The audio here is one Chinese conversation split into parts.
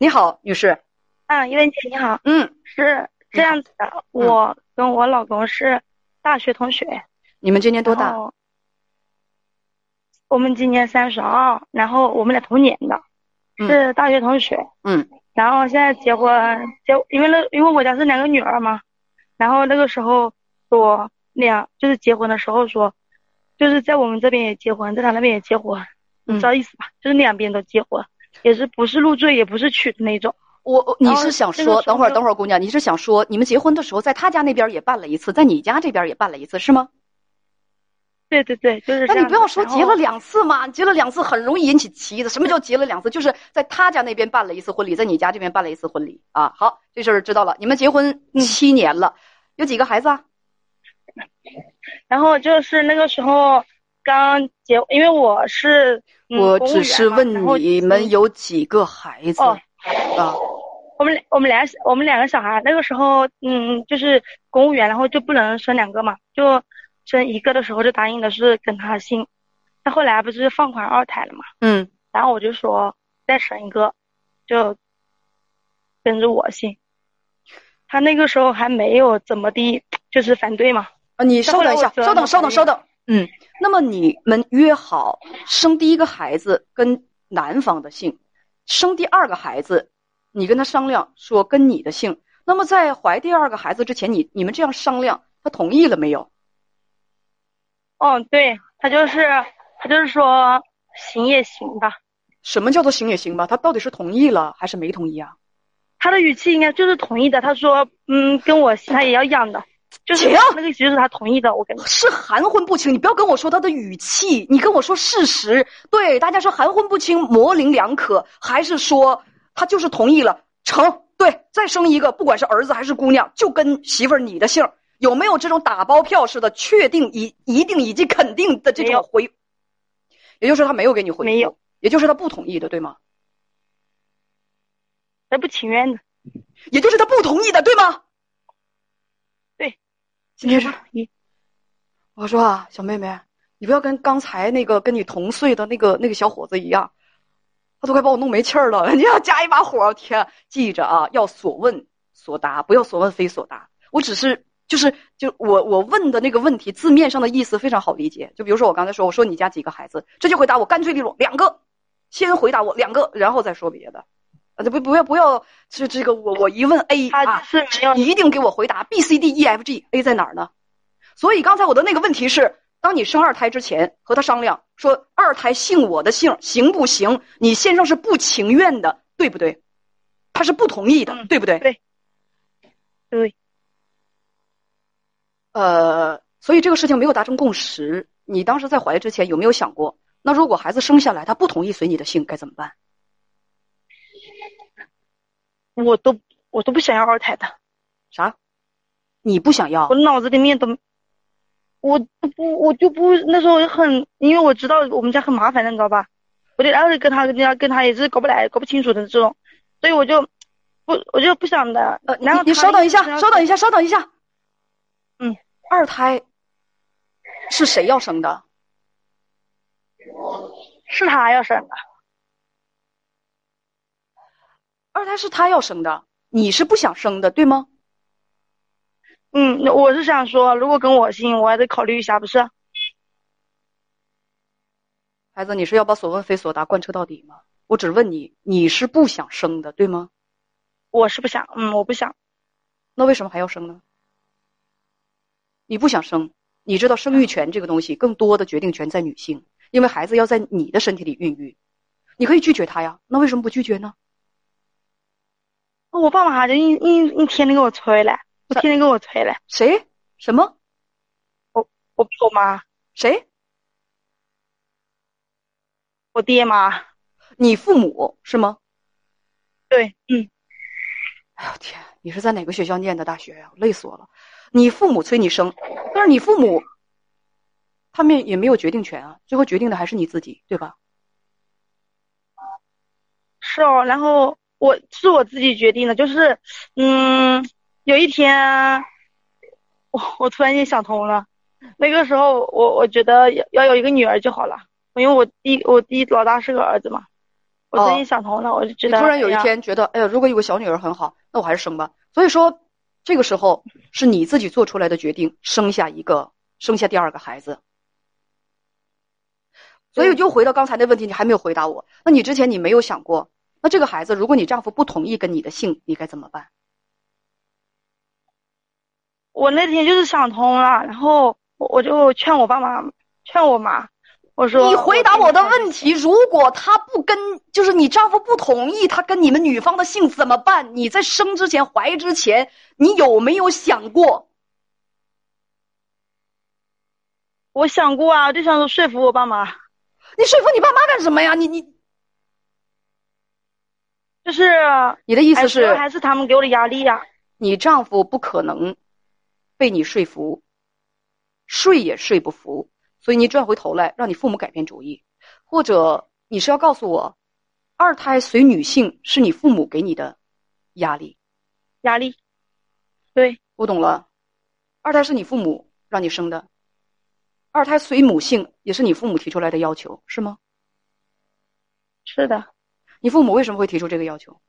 你好，女士。嗯，一文姐你好。嗯，是这样子的，我跟我老公是大学同学。你们今年多大？我们今年三十二，然后我们俩同年的，是大学同学。嗯。然后现在结婚结，因为那因为我家是两个女儿嘛，然后那个时候说两就是结婚的时候说，就是在我们这边也结婚，在他那边也结婚，你知道意思吧？就是两边都结婚。也是不是入赘，也不是娶的那种。我你是想说，等会儿等会儿，姑娘，你是想说，你们结婚的时候在他家那边也办了一次，在你家这边也办了一次，是吗？对对对，就是。那你不要说结了两次嘛，结了两次很容易引起歧义的。什么叫结了两次？就是在他家那边办了一次婚礼，在你家这边办了一次婚礼啊。好，这事儿知道了。你们结婚七年了，有几个孩子？啊？然后就是那个时候刚结，因为我是。我只是问你们有几个孩子啊？我们我们俩我们两个小孩，那个时候嗯，就是公务员，然后就不能生两个嘛，就生一个的时候就答应的是跟他姓。那后来不是放宽二胎了嘛？嗯。然后我就说再生一个，就跟着我姓。他那个时候还没有怎么地，就是反对嘛。啊，你稍等一下，稍等，稍等，稍等。嗯，那么你们约好生第一个孩子跟男方的姓，生第二个孩子，你跟他商量说跟你的姓。那么在怀第二个孩子之前，你你们这样商量，他同意了没有？哦，对他就是他就是说行也行吧。什么叫做行也行吧？他到底是同意了还是没同意啊？他的语气应该就是同意的。他说，嗯，跟我他也要养的。就是那个其实是他同意的，我跟你是含混不清，你不要跟我说他的语气，你跟我说事实。对，大家说含混不清，模棱两可，还是说他就是同意了？成，对，再生一个，不管是儿子还是姑娘，就跟媳妇儿你的姓，有没有这种打包票似的确定一一定以及肯定的这种回？也就是他没有给你回，没有，也就是他不同意的，对吗？他不情愿的，也就是他不同意的，对吗？今天是你，我说啊，小妹妹，你不要跟刚才那个跟你同岁的那个那个小伙子一样，他都快把我弄没气儿了。你要加一把火，天，记着啊，要所问所答，不要所问非所答。我只是就是就我我问的那个问题字面上的意思非常好理解。就比如说我刚才说，我说你家几个孩子，这就回答我干脆利落，两个，先回答我两个，然后再说别的。啊，不不要不要，这这个我我一问 A 啊，你一定给我回答 B C D E F G，A 在哪儿呢？所以刚才我的那个问题是，当你生二胎之前和他商量说二胎姓我的姓行不行？你先生是不情愿的，对不对？他是不同意的，对不对？对，对。呃，所以这个事情没有达成共识。你当时在怀之前有没有想过，那如果孩子生下来他不同意随你的姓该怎么办？我都我都不想要二胎的，啥？你不想要？我脑子里面都，我不我就不那时候很，因为我知道我们家很麻烦的，你知道吧？我就然后跟他跟他跟他也是搞不来搞不清楚的这种，所以我就不我就不想的。呃，然后你稍等一下，稍等一下，稍等一下。嗯，二胎是谁要生的？是他要生的。二胎是他要生的，你是不想生的，对吗？嗯，我是想说，如果跟我姓，我还得考虑一下，不是？孩子，你是要把所问非所答贯彻到底吗？我只问你，你是不想生的，对吗？我是不想，嗯，我不想。那为什么还要生呢？你不想生，你知道生育权这个东西，更多的决定权在女性，因为孩子要在你的身体里孕育，你可以拒绝他呀，那为什么不拒绝呢？我爸妈就一一一天天给我催嘞，我天天给我催嘞。谁？什么？我我我妈。谁？我爹妈。你父母是吗？对，嗯。哎呦天！你是在哪个学校念的大学呀？累死我了！你父母催你生，但是你父母，他们也没有决定权啊，最后决定的还是你自己，对吧？是哦，然后。我是我自己决定的，就是，嗯，有一天，我我突然间想通了，那个时候我我觉得要要有一个女儿就好了，因为我弟我弟老大是个儿子嘛，我最近想通了，我就觉得突然有一天觉得，哎呀，如果有个小女儿很好，那我还是生吧。所以说，这个时候是你自己做出来的决定，生下一个，生下第二个孩子。所以对就回到刚才那问题，你还没有回答我。那你之前你没有想过，那这个孩子，如果你丈夫不同意跟你的姓，你该怎么办？我那天就是想通了，然后我我就劝我爸妈，劝我妈，我说你回答我的问题。如果他不跟，就是你丈夫不同意他跟你们女方的姓怎么办？你在生之前、怀之前，你有没有想过？我想过啊，就想说说服我爸妈，你说服你爸妈干什么呀？你你就是你的意思还是，还是他们给我的压力呀、你丈夫不可能被你说服，睡也睡不服，所以你转回头来让你父母改变主意，或者你是要告诉我，二胎随女性是你父母给你的压力。压力。对，我懂了，二胎是你父母让你生的，二胎随母性也是你父母提出来的要求，是吗？是的，你父母为什么会提出这个要求？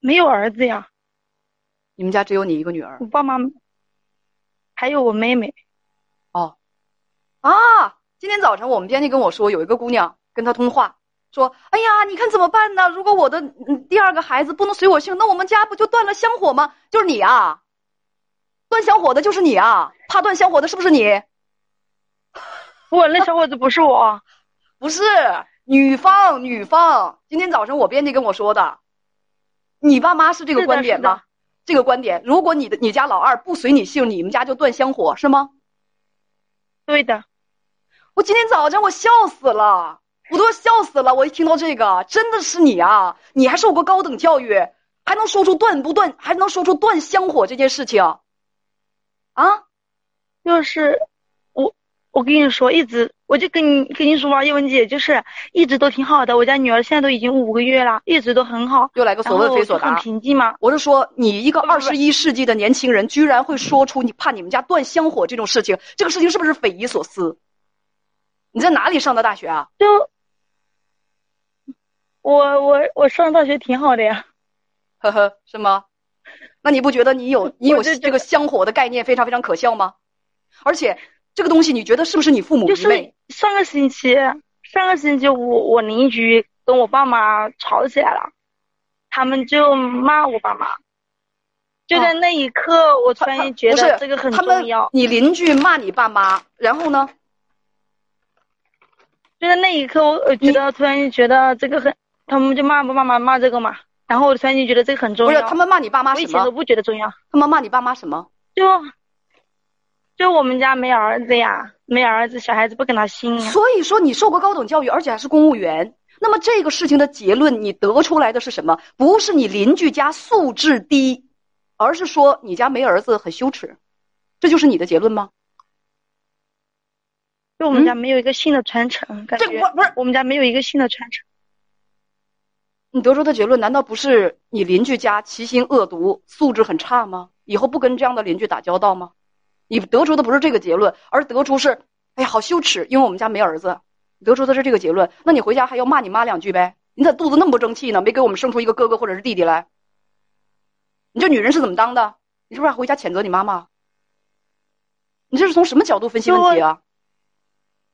没有儿子呀，你们家只有你一个女儿我爸妈还有我妹妹。哦。啊！今天早晨我们编辑跟我说，有一个姑娘跟他通话，说：“哎呀，你看怎么办呢？如果我的嗯第二个孩子不能随我姓，那我们家不就断了香火吗？就是你啊，断香火的就是你啊，怕断香火的是不是你？我，那小伙子不是我，不是女方，女方。今天早上我编辑跟我说的，你爸妈是这个观点吗？这个观点，如果你的你家老二不随你姓，你们家就断香火是吗？对的，我今天早上我笑死了，我都要笑死了。我一听到这个，真的是你啊！你还受过高等教育，还能说出断不断，还能说出断香火这件事情，啊？就是我，跟你说，一直我就跟你跟你说嘛，叶文姐就是一直都挺好的。我家女儿现在都已经五个月了，一直都很好，又来个所然问非所答很。平静吗。我是说，你一个二十一世纪的年轻人，居然会说出你怕你们家断香火这种事情，这个事情是不是匪夷所思？你在哪里上的大学啊？就我我我上大学挺好的呀，呵呵，是吗？那你不觉得你有 你有这个香火的概念非常非常可笑吗？而且这个东西，你觉得是不是你父母就是？上个星期上个星期我我邻居跟我爸妈吵起来了，他们就骂我爸妈。就在那一刻，我突然间觉得这个很重要。你邻居骂你爸妈，然后呢？就在那一刻，我我觉得突然间觉得这个很，他们就骂我爸妈骂这个嘛，然后我突然间觉得这个很重不是要。他们骂你爸妈什我以前都？不觉得重要，他们骂你爸妈什么？就就我们家没儿子呀，没儿子，小孩子不跟他姓呀。所以说你受过高等教育，而且还是公务员。那么这个事情的结论，你得出来的是什么？不是你邻居家素质低，而是说你家没儿子很羞耻，这就是你的结论吗？就我们家没有一个姓的传承，感这觉不不是我们家没有一个姓的传承。你得出的结论，难道不是你邻居家其心恶毒、素质很差吗？以后不跟这样的邻居打交道吗？你得出的不是这个结论，而得出是，哎呀，好羞耻，因为我们家没儿子。你得出的是这个结论，那你回家还要骂你妈两句呗？你咋肚子那么不争气呢？没给我们生出一个哥哥或者是弟弟来？你这女人是怎么当的？你是不是还回家谴责你妈妈？你这是从什么角度分析问题啊？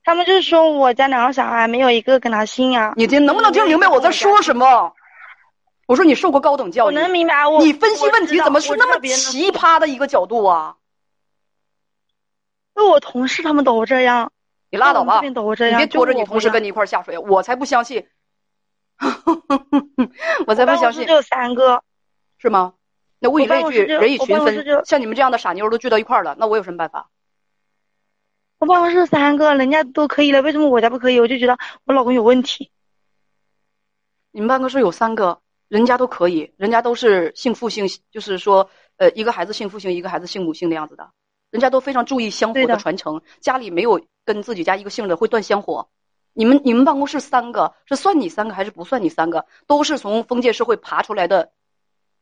他们就是说我家两个小孩没有一个跟他姓啊。你听能不能听明白我在说什么？我说你受过高等教我育，能明白，我你分析问题怎么是那么？奇葩的一个角度啊？就我同事他们都这样，你拉倒吧。你别拖着你同事跟你一块儿下水，我才不相信，我才不相信办公室就，有三个，是吗？那物以类聚，人以群分，像你们这样的傻妞都聚到一块儿了，那我有什么办法？我办公室三个，人家都可以了，为什么我家不可以？我就觉得我老公有问题。你们办公室有三个，人家都可以，人家都是姓父姓，就是说，呃，一个孩子姓父姓，一个孩子姓母姓的样子的，人家都非常注意香火的的传承，家里没有跟自己家一个姓的会断香火。你们你们办公室三个是算你三个还是不算你三个？都是从封建社会爬出来的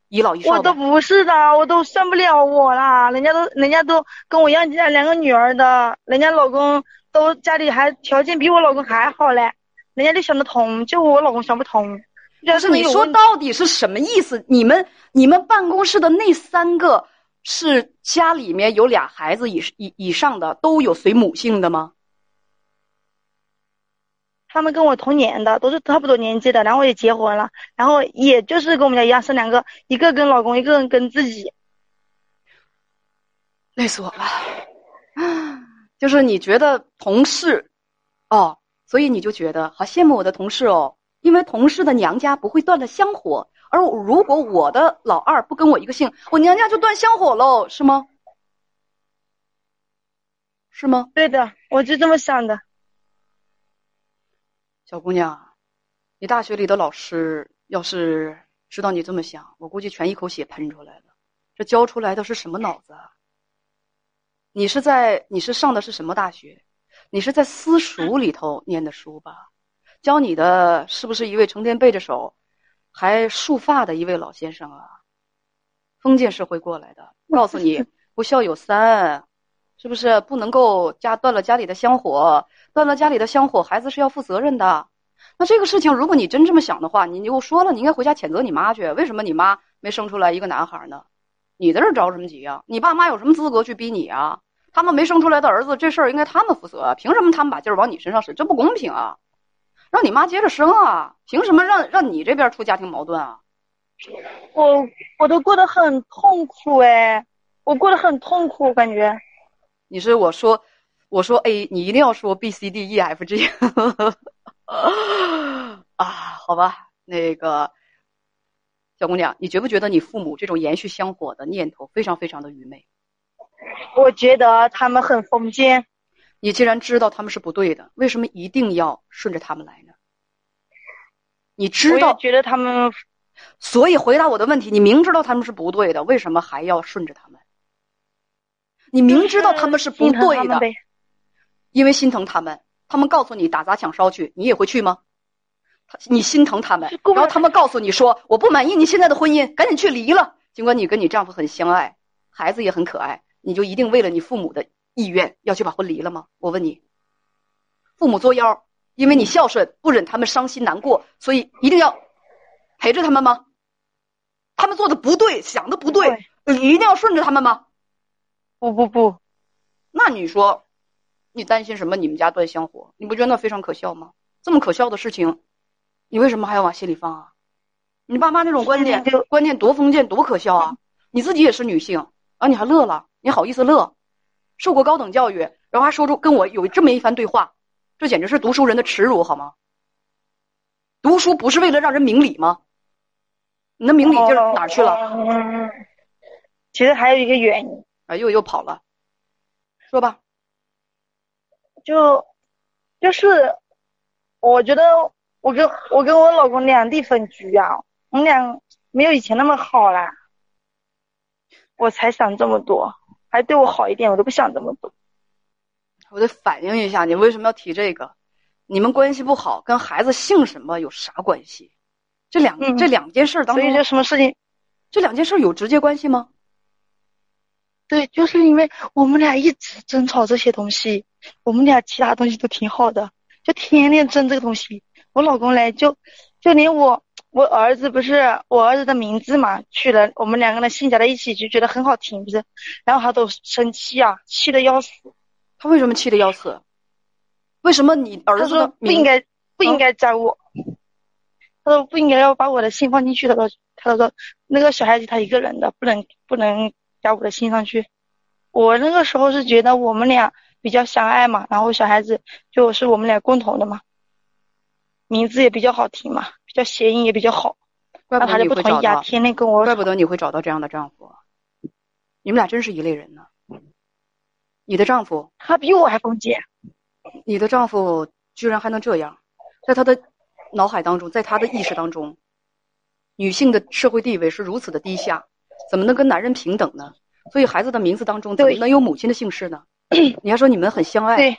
一老一少。我都不是的，我都算不了我啦。人家都人家都跟我一样家两个女儿的，人家老公都家里还条件比我老公还好嘞。人家就想得通，就我老公想不通。不是你说到底是什么意思？你们你们办公室的那三个是家里面有俩孩子以以以上的都有随母姓的吗？他们跟我同年的，都是差不多年纪的，然后也结婚了，然后也就是跟我们家一样生两个，一个跟老公，一个人跟自己。累死我了！就是你觉得同事，哦，所以你就觉得好羡慕我的同事哦。因为同事的娘家不会断了香火，而如果我的老二不跟我一个姓，我娘家就断香火喽，是吗？是吗？对的，我就这么想的。小姑娘，你大学里的老师要是知道你这么想，我估计全一口血喷出来了。这教出来的是什么脑子？你是在你是上的是什么大学？你是在私塾里头念的书吧？教你的是不是一位成天背着手，还束发的一位老先生啊？封建社会过来的，告诉你不孝有三，是不是不能够家断了家里的香火？断了家里的香火，孩子是要负责任的。那这个事情，如果你真这么想的话，你就说了，你应该回家谴责你妈去。为什么你妈没生出来一个男孩呢？你在这着什么急啊？你爸妈有什么资格去逼你啊？他们没生出来的儿子，这事儿应该他们负责，凭什么他们把劲儿往你身上使？这不公平啊！让你妈接着生啊！凭什么让让你这边出家庭矛盾啊？我我都过得很痛苦哎，我过得很痛苦，感觉。你是我说我说 A，你一定要说 B C D E F G。啊，好吧，那个小姑娘，你觉不觉得你父母这种延续香火的念头非常非常的愚昧？我觉得他们很封建。你既然知道他们是不对的，为什么一定要顺着他们来呢？你知道，觉得他们，所以回答我的问题，你明知道他们是不对的，为什么还要顺着他们？你明知道他们是不对的，因为心疼他们。他们告诉你打砸抢烧去，你也会去吗？你心疼他们，然后他们告诉你说我不满意你现在的婚姻，赶紧去离了。尽管你跟你丈夫很相爱，孩子也很可爱，你就一定为了你父母的。意愿要去把婚离了吗？我问你，父母作妖，因为你孝顺，不忍他们伤心难过，所以一定要陪着他们吗？他们做的不对，想的不对，你一定要顺着他们吗？不不不，那你说，你担心什么？你们家断香火，你不觉得那非常可笑吗？这么可笑的事情，你为什么还要往心里放啊？你爸妈那种观念，观念多封建，多可笑啊！你自己也是女性，啊，你还乐了？你好意思乐？受过高等教育，然后还说出跟我有这么一番对话，这简直是读书人的耻辱，好吗？读书不是为了让人明理吗？你的明理劲儿哪去了？其实还有一个原因啊，又又跑了，说吧。就就是我觉得我跟我跟我老公两地分居啊，我们俩没有以前那么好啦，我才想这么多。还对我好一点，我都不想这么多。我得反映一下，你为什么要提这个？你们关系不好，跟孩子姓什么有啥关系？这两这两件事当中，所以这什么事情？这两件事有直接关系吗？对，就是因为我们俩一直争吵这些东西，我们俩其他东西都挺好的，就天天争这个东西。我老公来就就连我。我儿子不是我儿子的名字嘛，取了我们两个人姓加在一起就觉得很好听，不是？然后他都生气啊，气得要死。他为什么气得要死？为什么你儿子？不应该不应该加我。他说不应该要把我的姓放进去。他说他说那个小孩子他一个人的，不能不能加我的姓上去。我那个时候是觉得我们俩比较相爱嘛，然后小孩子就是我们俩共同的嘛，名字也比较好听嘛。叫谐音也比较好，怪不得你会找到。天天跟我，怪不得你会找到这样的丈夫。你们俩真是一类人呢。你的丈夫，他比我还封建。你的丈夫居然还能这样，在他的脑海当中，在他的意识当中，女性的社会地位是如此的低下，怎么能跟男人平等呢？所以孩子的名字当中怎么能有母亲的姓氏呢？你还说你们很相爱，对，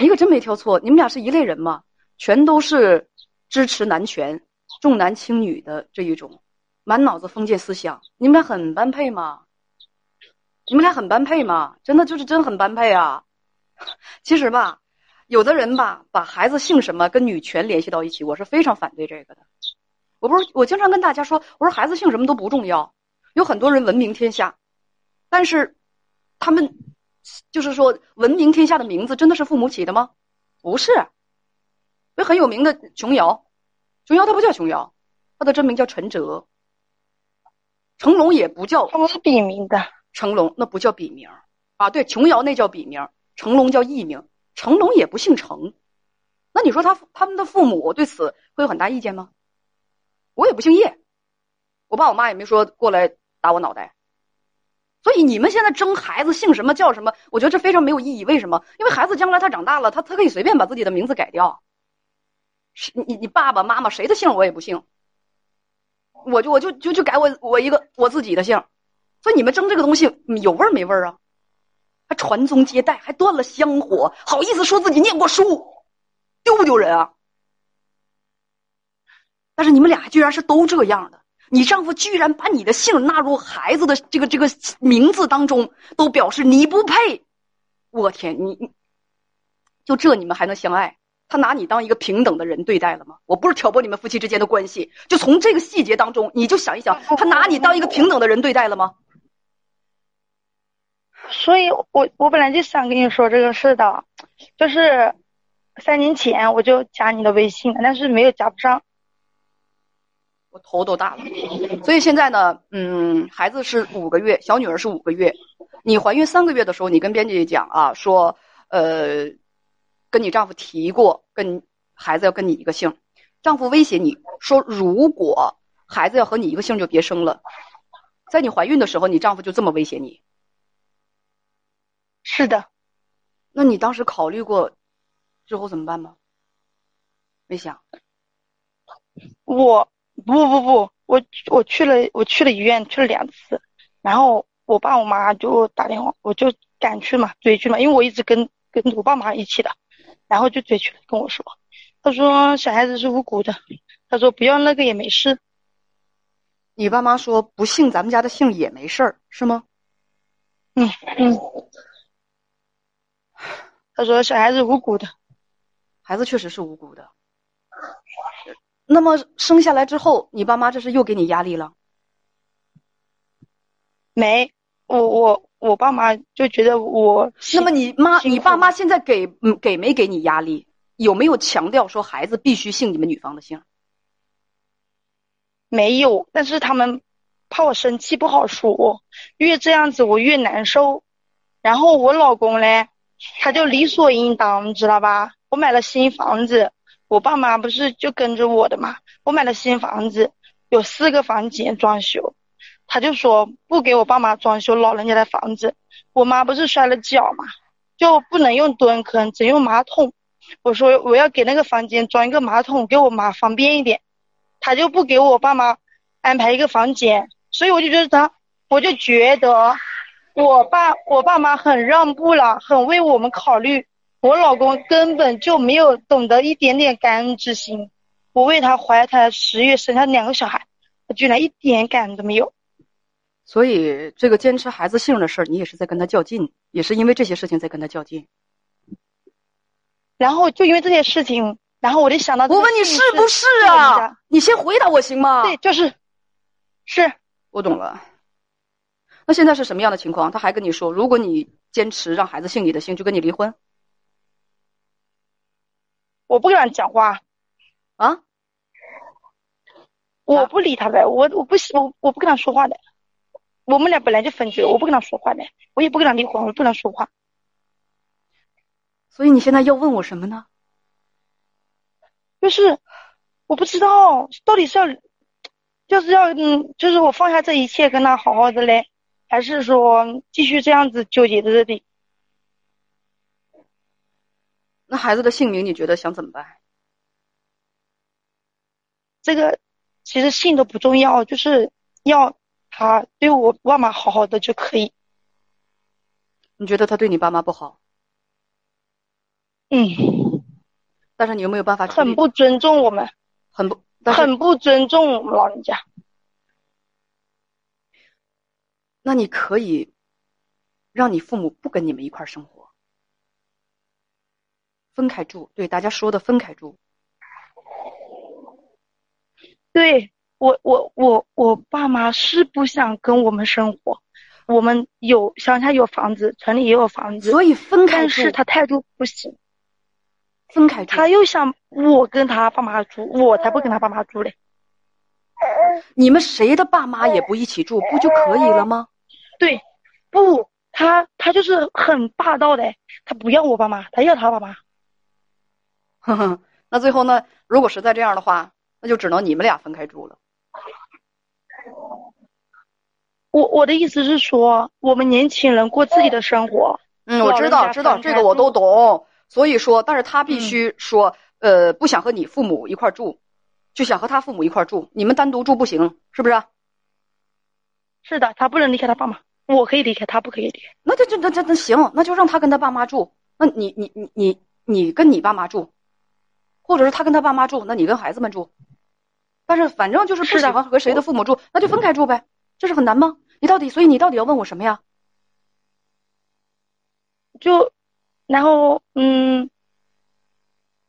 你可真没挑错，你们俩是一类人嘛，全都是支持男权。重男轻女的这一种，满脑子封建思想，你们俩很般配吗？你们俩很般配吗？真的就是真很般配啊！其实吧，有的人吧，把孩子姓什么跟女权联系到一起，我是非常反对这个的。我不是，我经常跟大家说，我说孩子姓什么都不重要，有很多人闻名天下，但是他们就是说闻名天下的名字真的是父母起的吗？不是，有很有名的琼瑶，琼瑶她不叫琼瑶，她的真名叫陈哲。成龙也不叫，他们是笔名的。成龙那不叫笔名啊，对，琼瑶那叫笔名，成龙叫艺名。成龙也不姓成，那你说他他们的父母对此会有很大意见吗？我也不姓叶，我爸我妈也没说过来打我脑袋。所以你们现在争孩子姓什么叫什么，我觉得这非常没有意义。为什么？因为孩子将来他长大了，他他可以随便把自己的名字改掉。是你你爸爸妈妈谁的姓我也不姓，我就我就就就改我我一个我自己的姓。所以你们争这个东西有味儿没味儿啊？还传宗接代，还断了香火，好意思说自己念过书，丢不丢人啊？但是你们俩居然是都这样的，你丈夫居然把你的姓纳入孩子的这个这个名字当中，都表示你不配。我天，你你，就这你们还能相爱？他拿你当一个平等的人对待了吗？我不是挑拨你们夫妻之间的关系，就从这个细节当中，你就想一想，他拿你当一个平等的人对待了吗？所以我我本来就想跟你说这个事的，就是三年前我就加你的微信了，但是没有加不上。我头都大了，所以现在呢，嗯，孩子是五个月，小女儿是五个月。你怀孕三个月的时候，你跟编辑讲啊，说呃，跟你丈夫提过，跟孩子要跟你一个姓。丈夫威胁你说，如果孩子要和你一个姓，就别生了。在你怀孕的时候，你丈夫就这么威胁你。是的，那你当时考虑过之后怎么办吗？没想。我不不不，我我去了，我去了医院，去了两次，然后我爸我妈就打电话，我就赶去嘛，追去嘛，因为我一直跟跟我爸妈一起的，然后就追去了，跟我说，他说小孩子是无辜的，他说不要那个也没事。你爸妈说不姓咱们家的姓也没事儿，是吗？嗯嗯。他说：“小孩子无辜的，孩子确实是无辜的。那么生下来之后，你爸妈这是又给你压力了？没，我我我爸妈就觉得我。那么你妈、你爸妈现在给嗯给没给你压力？有没有强调说孩子必须姓你们女方的姓？没有，但是他们怕我生气不好说，越这样子我越难受。然后我老公嘞。”他就理所应当，你知道吧？我买了新房子，我爸妈不是就跟着我的嘛？我买了新房子，有四个房间装修，他就说不给我爸妈装修老人家的房子。我妈不是摔了脚嘛，就不能用蹲坑，只用马桶。我说我要给那个房间装一个马桶，给我妈方便一点，他就不给我爸妈安排一个房间，所以我就觉得他，我就觉得。我爸我爸妈很让步了，很为我们考虑。我老公根本就没有懂得一点点感恩之心。我为他怀胎十月生下两个小孩，他居然一点感恩都没有。所以这个坚持孩子姓的事儿，你也是在跟他较劲，也是因为这些事情在跟他较劲。然后就因为这些事情，然后我就想到，我问你是不是啊？你先回答我行吗？对，就是，是我懂了。那现在是什么样的情况？他还跟你说，如果你坚持让孩子姓你的姓，就跟你离婚。我不跟他讲话，啊？我不理他呗，我我不我我不跟他说话的。我们俩本来就分居，我不跟他说话的，我也不跟他离婚，我不能说话。所以你现在要问我什么呢？就是我不知道到底是要，就是要嗯，就是我放下这一切，跟他好好的嘞。还是说继续这样子纠结在这里？那孩子的姓名你觉得想怎么办？这个其实姓都不重要，就是要他对我爸妈好好的就可以。你觉得他对你爸妈不好？嗯。但是你有没有办法？很不尊重我们，很不，很不尊重我们老人家。那你可以让你父母不跟你们一块生活，分开住。对大家说的分开住。对我，我，我，我爸妈是不想跟我们生活。我们有乡下有房子，城里也有房子，所以分开住。但是他态度不行，分开住。他又想我跟他爸妈住，我才不跟他爸妈住嘞。你们谁的爸妈也不一起住，不就可以了吗？对，不，他他就是很霸道的，他不要我爸妈，他要他爸妈。哼哼，那最后呢？如果实在这样的话，那就只能你们俩分开住了。我我的意思是说，我们年轻人过自己的生活。嗯，我知道，知道这个我都懂。所以说，但是他必须说，呃，不想和你父母一块住，就想和他父母一块住。你们单独住不行，是不是？是的，他不能离开他爸妈，我可以离开，他不可以离开。那就就那那那行，那就让他跟他爸妈住。那你你你你你跟你爸妈住，或者是他跟他爸妈住，那你跟孩子们住。但是反正就是不喜欢和谁的父母住，那就分开住呗。这是很难吗？你到底，所以你到底要问我什么呀？就，然后，嗯，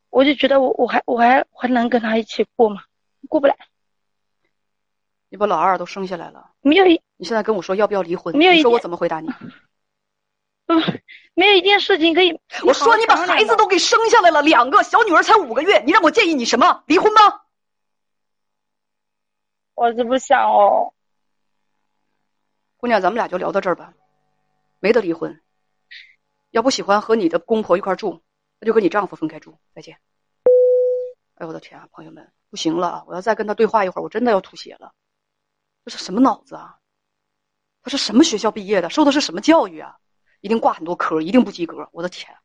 我就觉得我我还我还还能跟他一起过吗？过不来。你把老二都生下来了，没有一，你现在跟我说要不要离婚？没有一，说我怎么回答你？不，没有一件事情可以。我说你把孩子都给生下来了，两个小女儿才五个月，你让我建议你什么？离婚吗？我是不想哦。姑娘，咱们俩就聊到这儿吧，没得离婚。要不喜欢和你的公婆一块住，那就跟你丈夫分开住。再见。哎呦，我的天啊，朋友们，不行了，我要再跟他对话一会儿，我真的要吐血了。这是什么脑子啊？他是什么学校毕业的？受的是什么教育啊？一定挂很多科，一定不及格。我的天！